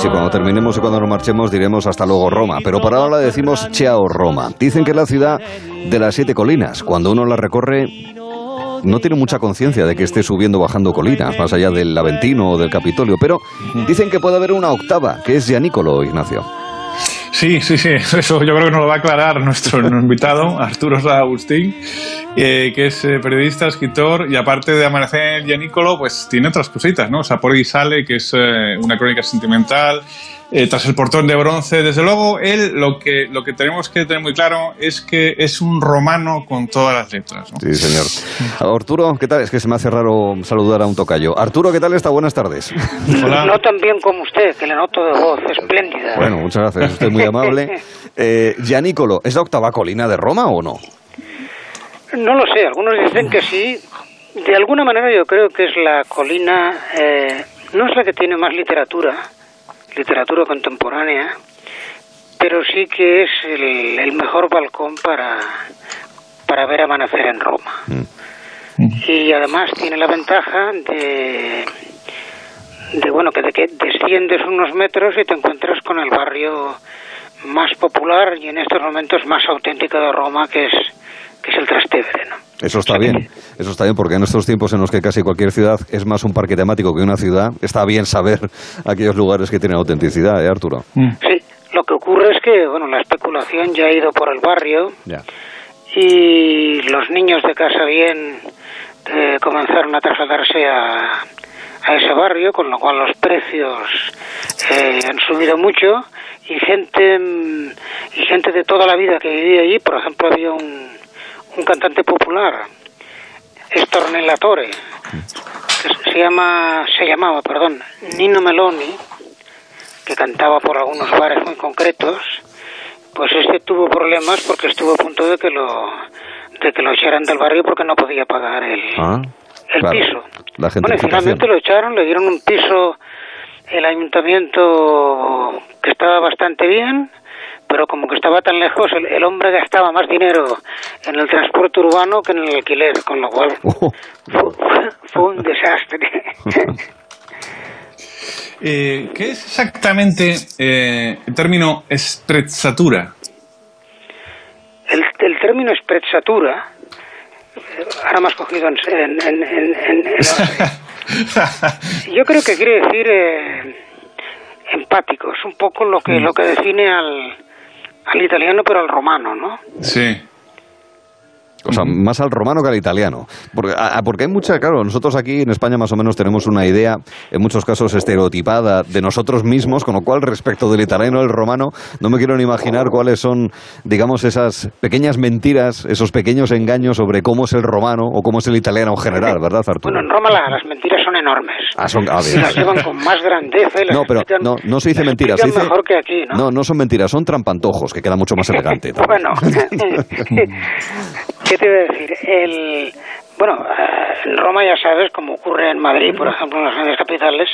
sí, cuando terminemos y cuando nos marchemos diremos hasta luego Roma, pero para ahora decimos Chao Roma. Dicen que es la ciudad de las siete colinas. Cuando uno la recorre no tiene mucha conciencia de que esté subiendo o bajando colinas, más allá del Aventino o del Capitolio, pero dicen que puede haber una octava, que es Gianicolo, Ignacio. Sí, sí, sí, eso yo creo que nos lo va a aclarar nuestro invitado, Arturo Agustín, eh, que es eh, periodista, escritor, y aparte de Amanecer Gianicolo, pues tiene otras cositas, ¿no? O sea, por ahí sale, que es eh, una crónica sentimental, eh, tras el portón de bronce. Desde luego, él lo que, lo que tenemos que tener muy claro es que es un romano con todas las letras. Sí, señor. Arturo, ¿qué tal? Es que se me hace raro saludar a un tocayo. Arturo, ¿qué tal está? Buenas tardes. Hola. No tan bien como usted, que le noto de voz espléndida. Bueno, muchas gracias. Usted es muy amable. Eh, Gianicolo, ¿es la octava colina de Roma o no? No lo sé. Algunos dicen que sí. De alguna manera yo creo que es la colina... Eh, no es la que tiene más literatura, literatura contemporánea, pero sí que es el, mejor balcón para, para ver amanecer en Roma. Mm. Y además tiene la ventaja de, de bueno, que, de que desciendes unos metros y te encuentras con el barrio más popular y en estos momentos más auténtico de Roma, que es, que es el Trastevere, ¿no? Eso está bien, eso está bien, porque en estos tiempos en los que casi cualquier ciudad es más un parque temático que una ciudad, está bien saber aquellos lugares que tienen autenticidad, ¿eh, Arturo? Mm. Sí, lo que ocurre es que, bueno, la especulación ya ha ido por el barrio y los niños de casa bien eh, comenzaron a trasladarse a, a ese barrio, con lo cual los precios eh, han subido mucho y gente mm, y gente de toda la vida que vivía allí, por ejemplo, había un un cantante popular, Estornelatore, que se llama, se llamaba, perdón, Nino Meloni, que cantaba por algunos bares muy concretos, pues este tuvo problemas porque estuvo a punto de que lo de que lo echaran del barrio porque no podía pagar el, ah, el piso. bueno, finalmente lo echaron, le dieron un piso el ayuntamiento que estaba bastante bien, pero como que estaba tan lejos, el, hombre gastaba más dinero en el transporte urbano que en el alquiler, con lo cual oh. fue, un desastre. Eh, ¿Qué es exactamente eh, el término sprezzatura? El, el término sprezzatura, ahora me has cogido en... yo creo que quiere decir eh, empático, es un poco lo que, mm. lo que define al, al italiano, pero al romano, ¿no? Sí. O sea, más al romano que al italiano. Porque, porque hay mucha, claro, nosotros aquí en España más o menos tenemos una idea, en muchos casos estereotipada, de nosotros mismos, con lo cual respecto del italiano y el romano, no me quiero ni imaginar cuáles son, digamos, esas pequeñas mentiras, esos pequeños engaños sobre cómo es el romano o cómo es el italiano en general, ¿verdad, Arturo? Bueno, en Roma las mentiras son enormes. Ah, son, ah, las llevan con más grandeza. no, pero no, no se dice mentiras. Se dice, mejor que aquí, ¿no? No, no son mentiras, son trampantojos, que queda mucho más elegante. bueno. ¿Qué te iba a decir? El, bueno, eh, en Roma ya sabes, como ocurre en Madrid, por ejemplo, en las grandes capitales,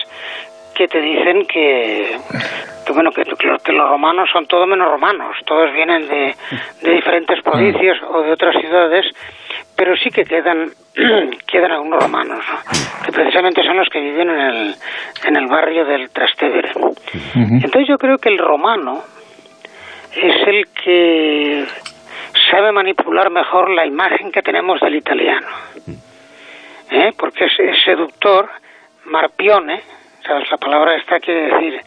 que te dicen que, bueno que, que, los romanos son todo menos romanos, todos vienen de, de diferentes provincias o de otras ciudades, pero sí que quedan quedan algunos romanos, que precisamente son los que viven en el, en el barrio del Trastevere. Entonces yo creo que el romano es el que sabe manipular mejor la imagen que tenemos del italiano. ¿Eh? Porque es, seductor, marpione, ¿sabes? La palabra esta quiere decir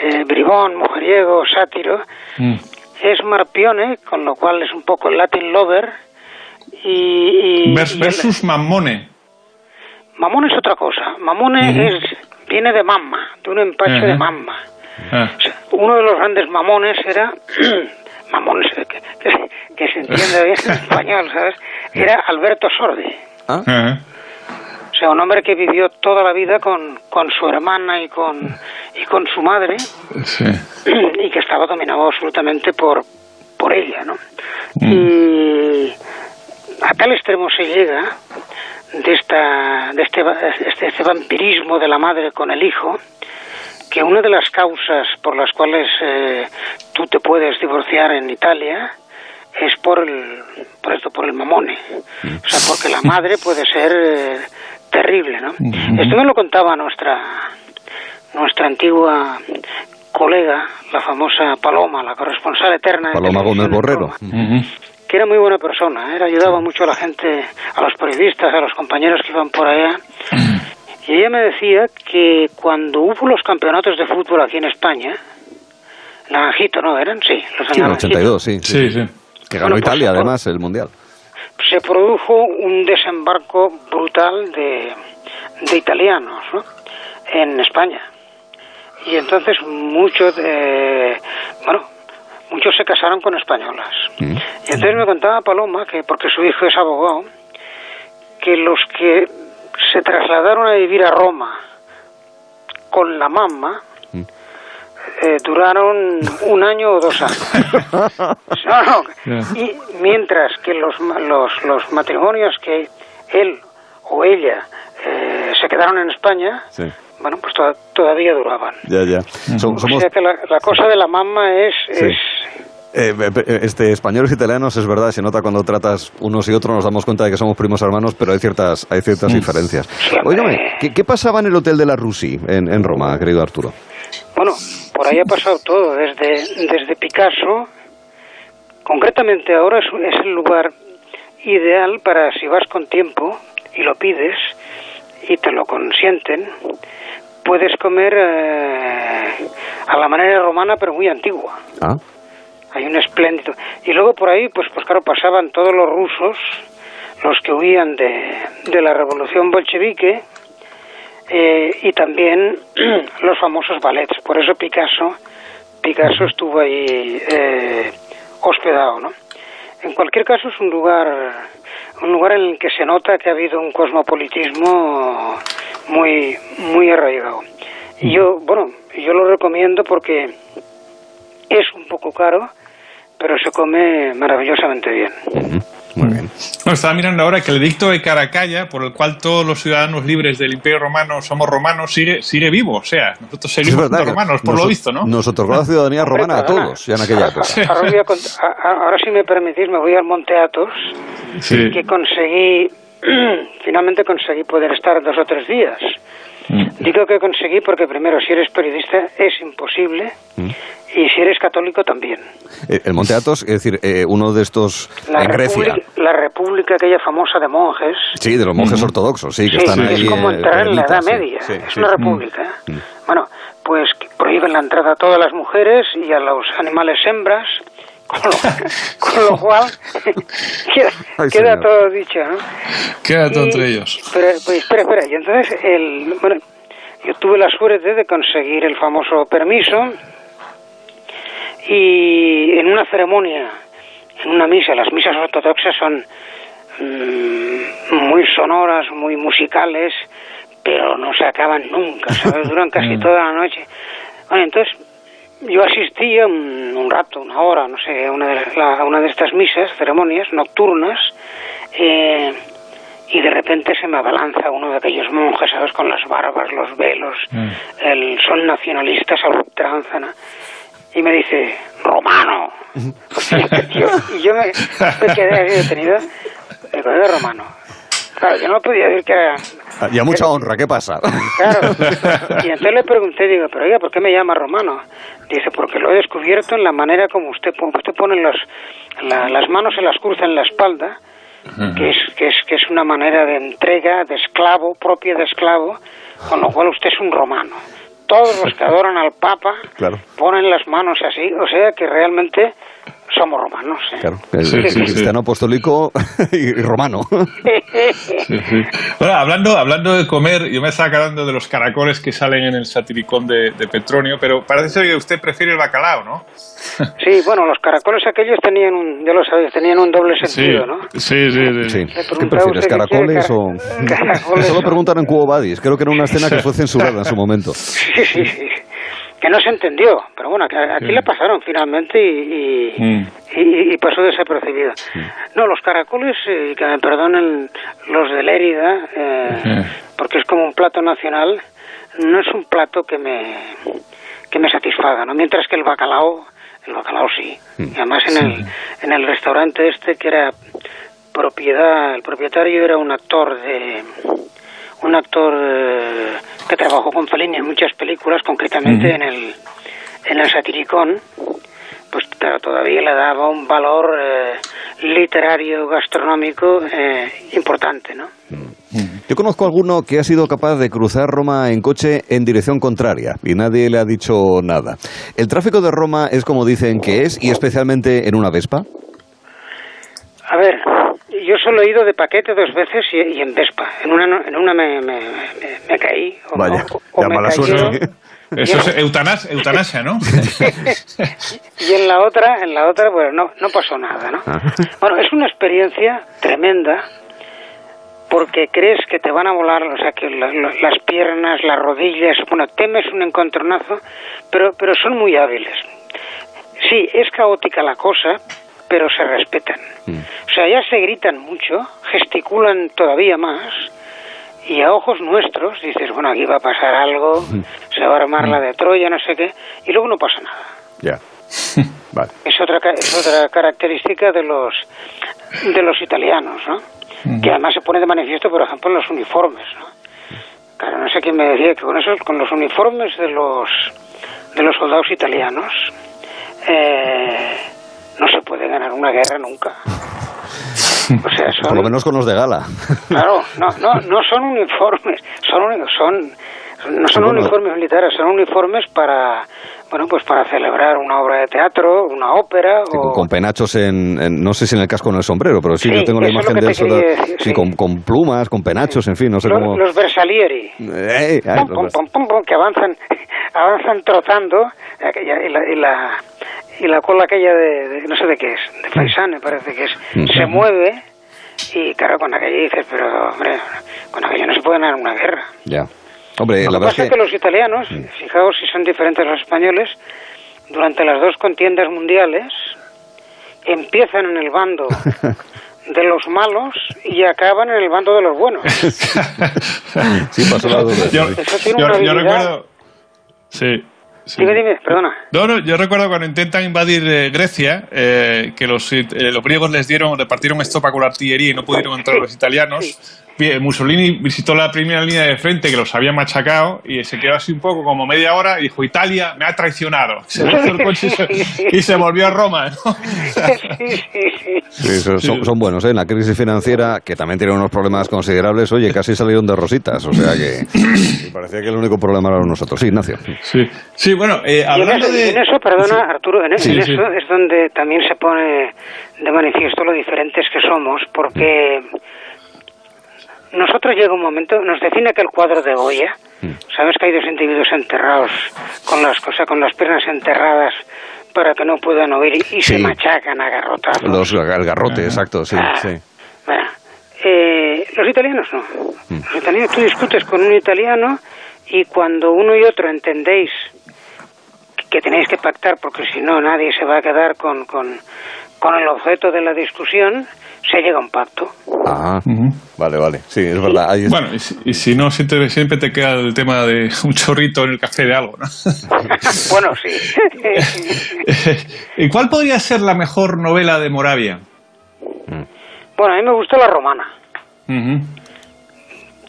eh, bribón, mujeriego, sátiro. Mm. Es marpione, con lo cual es un poco el Latin lover. Y, versus mamone. Mamone es otra cosa. Mamone es, viene de mamma, de un empache de mamma. Ah. uno de los grandes mamones era mamones que, que, se entiende bien en español, ¿sabes? Era Alberto Sordi. ¿Ah? O sea, un hombre que vivió toda la vida con, con su hermana y con, y con su madre y que estaba dominado absolutamente por, por ella, ¿no? Mm. Y a tal extremo se llega de, esta, de este, este, este vampirismo de la madre con el hijo que una de las causas por las cuales eh, tú te puedes divorciar en Italia es por el, por esto, por el mamone. O sea, porque la madre puede ser eh, terrible, ¿no? Esto me lo contaba nuestra, nuestra antigua colega, la famosa Paloma, la corresponsal eterna. de Paloma Gómez Borrero. Que era muy buena persona, ¿eh? ayudaba mucho a la gente, a los periodistas, a los compañeros que iban por allá. Y ella me decía que cuando hubo los campeonatos de fútbol aquí en España, Naranjito, ¿no? ¿Eran? Sí, los Sí, en el Naranjito. 82, sí. Sí, sí. Que ganó Bueno, pues, Italia, además, el Mundial. se produjo un desembarco brutal de, de italianos ¿no? en España. Y entonces muchos, de- bueno, muchos se casaron con españolas. Mm. Y entonces me contaba Paloma, que porque su hijo es abogado, que los que se trasladaron a vivir a Roma con la mamá, Mm. eh, duraron un año o dos años. No, no. Y mientras que los, los, los matrimonios que él o ella eh, se quedaron en España, Sí. bueno, pues to- todavía duraban. Ya, ya. O sea que la, la cosa de la mamá es... Sí. es eh, eh, este, españoles y italianos, es verdad, se nota cuando tratas unos y otros, nos damos cuenta de que somos primos hermanos, pero hay ciertas, hay ciertas diferencias. hombre. Óigame, ¿qué, qué pasaba en el Hotel de la Rusi, en, en Roma, querido Arturo? Bueno, por ahí ha pasado todo, desde, desde Picasso. Concretamente ahora es, es el lugar ideal para si vas con tiempo y lo pides y te lo consienten, puedes comer eh, a la manera romana pero muy antigua. Ah, Hay un espléndido. Y luego por ahí, pues, pues claro, pasaban todos los rusos, los que huían de, de la revolución bolchevique, eh, y también los famosos ballets. Por eso Picasso, Picasso estuvo ahí eh, hospedado, ¿no? En cualquier caso es un lugar, un lugar en el que se nota que ha habido un cosmopolitismo muy, muy arraigado. Y yo, bueno, yo lo recomiendo porque es un poco caro, pero se come maravillosamente bien. muy bien. No, estaba mirando ahora que el edicto de Caracalla, por el cual todos los ciudadanos libres del Imperio Romano somos romanos, sigue, sigue vivo. O sea, nosotros seguimos romanos, por nos- lo visto, ¿no? Nos otorgó la ciudadanía romana a Hombre, todos, ya en aquella época. Ahora, voy a cont- a- a- ahora, si me permitís, me voy al Monte Athos, Sí. que conseguí, finalmente conseguí poder estar dos o tres días. Digo que conseguí porque primero, si eres periodista es imposible y si eres católico también. Eh, El Monte Athos, es decir, eh, uno de estos La en Grecia. república, la república aquella famosa de monjes, Sí, de los monjes ortodoxos, sí, que Sí, están sí, ahí. es como eh, entrar en la Edad sí, Media. sí, es una república. Bueno, pues prohíben la entrada a todas las mujeres y a los animales hembras, con lo, con lo cual queda, Ay, queda todo dicho, ¿no? Queda todo Y- entre ellos. Pero, pues, espera, espera. Y entonces, el, bueno, yo tuve la suerte de conseguir el famoso permiso y en una ceremonia, en una misa, las misas ortodoxas son mm, muy sonoras, muy musicales, pero no se acaban nunca, ¿sabes? Duran casi toda la noche. Bueno, entonces yo asistía un, un rato, una hora, no sé, a una de, la- a una de estas misas, ceremonias nocturnas, eh, y de repente se me abalanza uno de aquellos monjes, ¿sabes? Con las barbas, los velos, el son nacionalistas a ultranza. Y me dice, romano. y yo, y yo me, me quedé así detenido, digo, ¿de romano? Claro, yo no podía decir que era... Ah, Y a mucha honra, ¿qué pasa? Claro. Y entonces le pregunté, digo, pero oiga, ¿por qué me llama romano? Dice, porque lo he descubierto en la manera como usted, usted pone los, la- las manos, se las cruza en la espalda, que es, que, es, que es una manera de entrega, de esclavo, propia de esclavo, con lo cual usted es un romano. Todos los que adoran al Papa Claro. ponen las manos así, o sea que realmente somos romanos. ¿eh? Claro, Sí, sí. cristiano apostólico y, romano. Sí, sí. Bueno, hablando, hablando de comer, yo me estaba acordando de los caracoles que salen en el satiricón de, de Petronio, pero parece ser que usted prefiere el bacalao, ¿no? Sí, bueno, los caracoles aquellos tenían un, ya lo sabéis, tenían un doble sentido, ¿no? sí, sí, Sí. ¿Qué prefieres, caracoles o...? car- caracoles Eso lo en Cubo Badis. Creo que era una escena que fue censurada en su momento. Sí, sí, sí. Que no se entendió, pero bueno, que aquí le pasaron finalmente y, y, Mm. y- y pasó desapercibido. No, los caracoles, eh, que me perdonen los de Lérida, eh, porque es como un plato nacional, no es un plato que me, que me satisfaga, ¿no? Mientras que el bacalao, el bacalao sí. Y además en el, en el restaurante este que era propiedad, el propietario era un actor de un actor eh, que trabajó con Fellini en muchas películas, concretamente en el en el satiricón, pues claro, todavía le daba un valor eh, literario, gastronómico eh, importante, ¿no? Yo conozco a alguno que ha sido capaz de cruzar Roma en coche en dirección contraria y nadie le ha dicho nada. ¿El tráfico de Roma es como dicen que es y especialmente en una Vespa? A ver, yo solo he ido de paquete dos veces y, y en Vespa. En una, no- en una me, me, me- me caí. O, Vaya, o- o me mala cayó. suerte. Eso es eutanas- eutanasia, ¿no? y en la otra, en la otra, pues no, no pasó nada, ¿no? Ah. Bueno, es una experiencia tremenda porque crees que te van a volar, o sea, que la- la- las piernas, las rodillas, bueno, temes un encontronazo, pero, pero son muy hábiles. Sí, es caótica la cosa, pero se respetan. O sea, ya se gritan mucho, gesticulan todavía más, y a ojos nuestros dices, bueno, aquí va a pasar algo, se va a armar la de Troya, no sé qué, y luego no pasa nada. Ya. Vale. Es otra, es otra característica de los, de los italianos, ¿no? Que además se pone de manifiesto, por ejemplo, en los uniformes, ¿no? Claro, no sé quién me decía que con esos, con los uniformes de los, de los soldados italianos, eh, no se puede ganar una guerra nunca. O sea, son, Por lo menos con los de gala. Claro, no, no, no son uniformes, son, son no son uniformes militares, son uniformes para, bueno, pues para celebrar una obra de teatro, una ópera o con, penachos en, en- no sé si en el casco o en el sombrero, pero sí, Sí, yo tengo la es imagen de eso. de- quería decir, sí, sí. Con, con plumas, con penachos, en fin, no sé los, cómo. los Versalieri, Eh, ay, pum, pum, pum, que avanzan, avanzan trotando y, la, y, la, y la cola aquella de, de- no sé de qué es, de faisán me parece que es, Mm. se mueve y claro, con aquello dices, pero hombre, con aquello no se puede ganar una guerra. Ya. Hombre, Lo la que pasa es que. los italianos, fijaos si son diferentes a los españoles, durante las dos contiendas mundiales empiezan en el bando de los malos y acaban en el bando de los buenos. Sí, pasó la doble. Yo, Eso tiene yo- una yo habilidad. recuerdo. Sí. sí. Dime, dime, perdona. No, no, yo recuerdo cuando intentan invadir eh, Grecia, eh, que los, eh, los griegos les dieron, repartieron estopa con la artillería y no pudieron entrar Sí, los italianos. Mussolini visitó la primera línea de frente que los había machacado y se quedó así un poco como media hora y dijo, Italia me ha traicionado. Se lanzó el coche y se, y se volvió a Roma. ¿no? Sí, sí, sí. Sí, son, son- buenos, ¿eh? En la crisis financiera, que también tienen unos problemas considerables, oye, casi salieron de rositas. O sea que. parecía que el único problema era nosotros. Sí, Ignacio. Sí, sí bueno, eh, hablando eso, de... en eso, perdona, Arturo, en, Sí, en sí. eso es donde también se pone de manifiesto lo diferentes que somos, porque nosotros llega un momento, nos define aquel cuadro de Goya, sabes que hay dos individuos enterrados con las cosas, con las piernas enterradas para que no puedan oír y, y se machacan a. Los, el garrote, exacto, sí, Ah, sí. bueno, eh, los italianos no. Los italianos, tú discutes con un italiano y cuando uno y otro entendéis que tenéis que pactar porque si no nadie se va a quedar con, con, con el objeto de la discusión, se llega a un pacto. Ah, vale, vale. Sí, es verdad. ahí es- Bueno, y si, y si no, siempre, siempre te queda el tema de un chorrito en el café de algo, ¿no? bueno, sí. ¿Y cuál podría ser la mejor novela de Moravia? bueno, a mí me gusta la romana,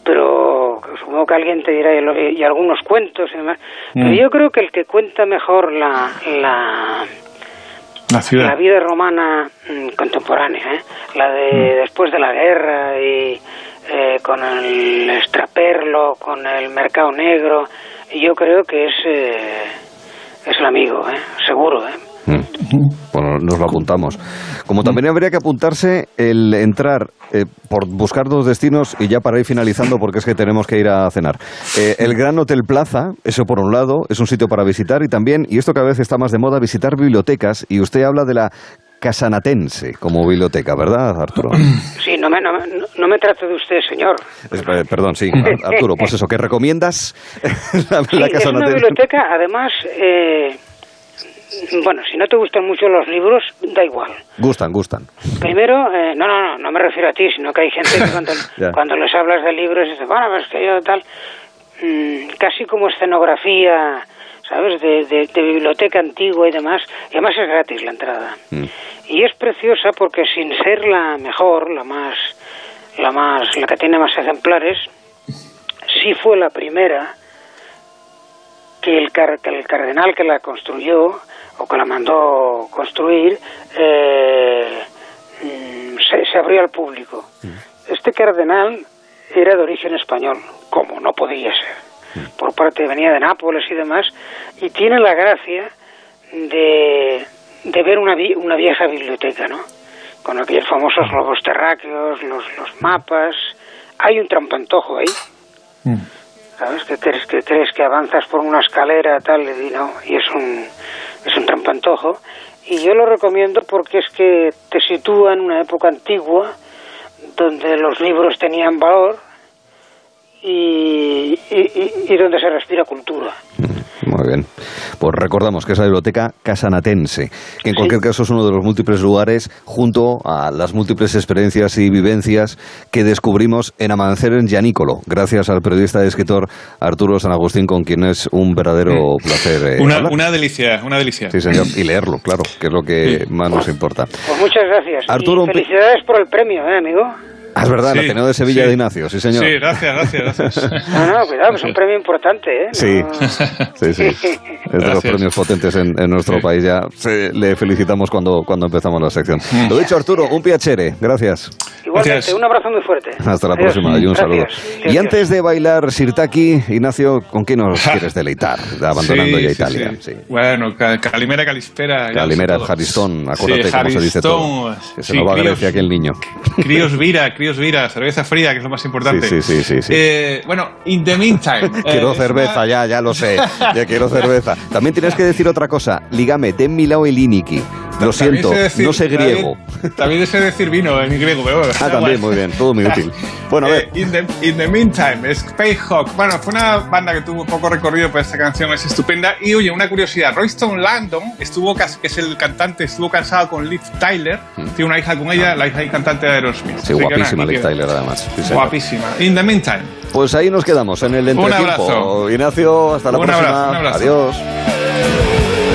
pero supongo que alguien te dirá y algunos cuentos y demás. Pero yo creo que el que cuenta mejor la, la, La ciudad. la vida romana mm, contemporánea, ¿eh? la de después de la guerra y eh, con el extraperlo, con el mercado negro, yo creo que es eh, es el amigo, ¿eh? seguro. ¿eh? Mm. Bueno, nos lo apuntamos. Como también habría que apuntarse el entrar eh, por buscar dos destinos y ya para ir finalizando porque es que tenemos que ir a cenar. Eh, el Gran Hotel Plaza, eso por un lado, es un sitio para visitar y también, y esto cada vez está más de moda, visitar bibliotecas y usted habla de la Casanatense como biblioteca, ¿verdad, Arturo? Sí, no me, no, me- no- me trate de usted, señor. Eh, perdón, sí, Ar- Arturo, pues eso, ¿qué recomiendas? la, Sí, la es una Casanatense. biblioteca, además, eh, bueno, si no te gustan mucho los libros, da igual. Gustan, gustan. Primero, eh, no, no, no, no me refiero a ti, sino que hay gente que cuando, cuando les hablas de libros dice, bueno, pues que yo tal, mm, casi como escenografía, ¿sabes? De, de- de biblioteca antigua y demás, y además es gratis la entrada. Mm. Y es preciosa porque sin ser la mejor, la más, la más, la que tiene más ejemplares, sí fue la primera que el, el cardenal que la construyó o que la mandó construir eh, mm, se, abrió al público. Mm. Este cardenal era de origen español, como no podía ser. Mm. Por parte venía de Nápoles y demás, y tiene la gracia de, de ver una, una vieja biblioteca, ¿no? Con aquellos famosos globos terráqueos, los, los mapas. Hay un trampantojo ahí. ¿Sabes? Que crees que crees que avanzas por una escalera tal y no, y es un es un trampantojo y yo lo recomiendo porque es que te sitúa en una época antigua donde los libros tenían valor y, y donde se respira cultura. Muy bien. Pues recordamos que es la biblioteca casanatense, que en cualquier caso es uno de los múltiples lugares, junto a las múltiples experiencias y vivencias que descubrimos en Amanecer en Yanícolo, gracias al periodista y escritor Arturo San Agustín, con quien es un verdadero placer. Eh, una, delicia, una delicia. Sí, señor, y leerlo, claro, que es lo que más nos importa. Pues muchas gracias. Arturo, felicidades por el premio, ¿eh, amigo? Ah, es verdad, sí, la de Sevilla de Ignacio, sí, señor. Sí, gracias, gracias, gracias. No, no, cuidado, que es un premio importante, ¿eh? Sí, sí, sí. Es de los premios potentes en, nuestro país ya. le felicitamos cuando, cuando empezamos la sección. Lo dicho, Arturo, un piacere. Gracias. Igualmente, un abrazo muy fuerte. Hasta la próxima y un saludo. Y antes de bailar Sirtaki, Ignacio, ¿con qué nos quieres deleitar? Abandonando ya Italia. Bueno, Calimera, Calispera. Calimera, Jaristón, acuérdate cómo se dice todo. Que se nos va a Grecia aquel niño. Críos Vira, Críos Vira, cerveza fría, que es lo más importante. Sí, sí, sí. sí, eh, bueno, in the meantime. quiero eh, cerveza, ya, ya lo sé. Ya quiero cerveza. También tienes que decir otra cosa. Lígame, ten Milao el Iniki. Lo siento, no sé griego. También, sé decir vino en griego, pero Ah, también, muy bien, todo muy útil. Bueno, a ver. Eh, in, the, in, the, meantime, Spacehawk. Bueno, fue una banda que tuvo poco recorrido, pero esta canción es estupenda. Y oye, una curiosidad: Royston Landon, estuvo, que es el cantante, estuvo casado con Liv Tyler. Mm. Tiene una hija con ella, la hija y cantante de Aerosmith. Sí, guapísima Liv Tyler, además. guapísima. In the meantime. Pues ahí nos quedamos, en el entretiempo. Un abrazo. Ignacio, hasta la próxima. Adiós.